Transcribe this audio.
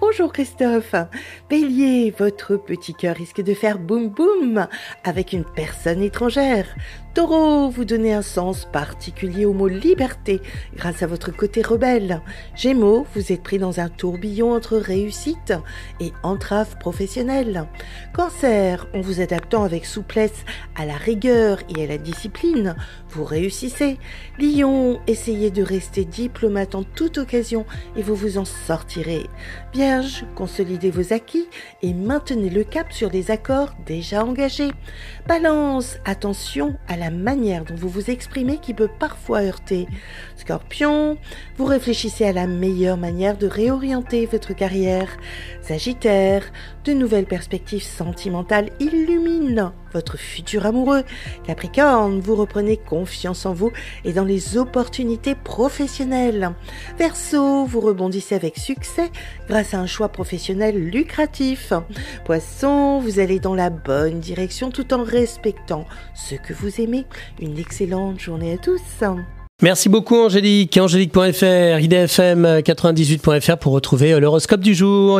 bonjour Christophe. Bélier, votre petit cœur risque de faire boum boum avec une personne étrangère. Taureau, vous donnez un sens particulier au mot liberté grâce à votre côté rebelle. Gémeaux, vous êtes pris dans un tourbillon entre réussite et entrave professionnelle. Cancer, en vous adaptant avec souplesse à la rigueur et à la discipline, vous réussissez. Lion, essayez de rester diplomate en toute occasion et vous vous en sortirez. Consolidez vos acquis et maintenez le cap sur des accords déjà engagés. Balance, attention à la manière dont vous vous exprimez qui peut parfois heurter. Scorpion, vous réfléchissez à la meilleure manière de réorienter votre carrière. Sagittaire, de nouvelles perspectives sentimentales illuminent votre futur amoureux. Capricorne, vous reprenez confiance en vous et dans les opportunités professionnelles. Verseau, vous rebondissez avec succès grâce à un choix professionnel lucratif. Poisson, vous allez dans la bonne direction tout en respectant ce que vous aimez. Une excellente journée à tous. Merci beaucoup Angélique. Angélique.fr, idfm98.fr pour retrouver l'horoscope du jour.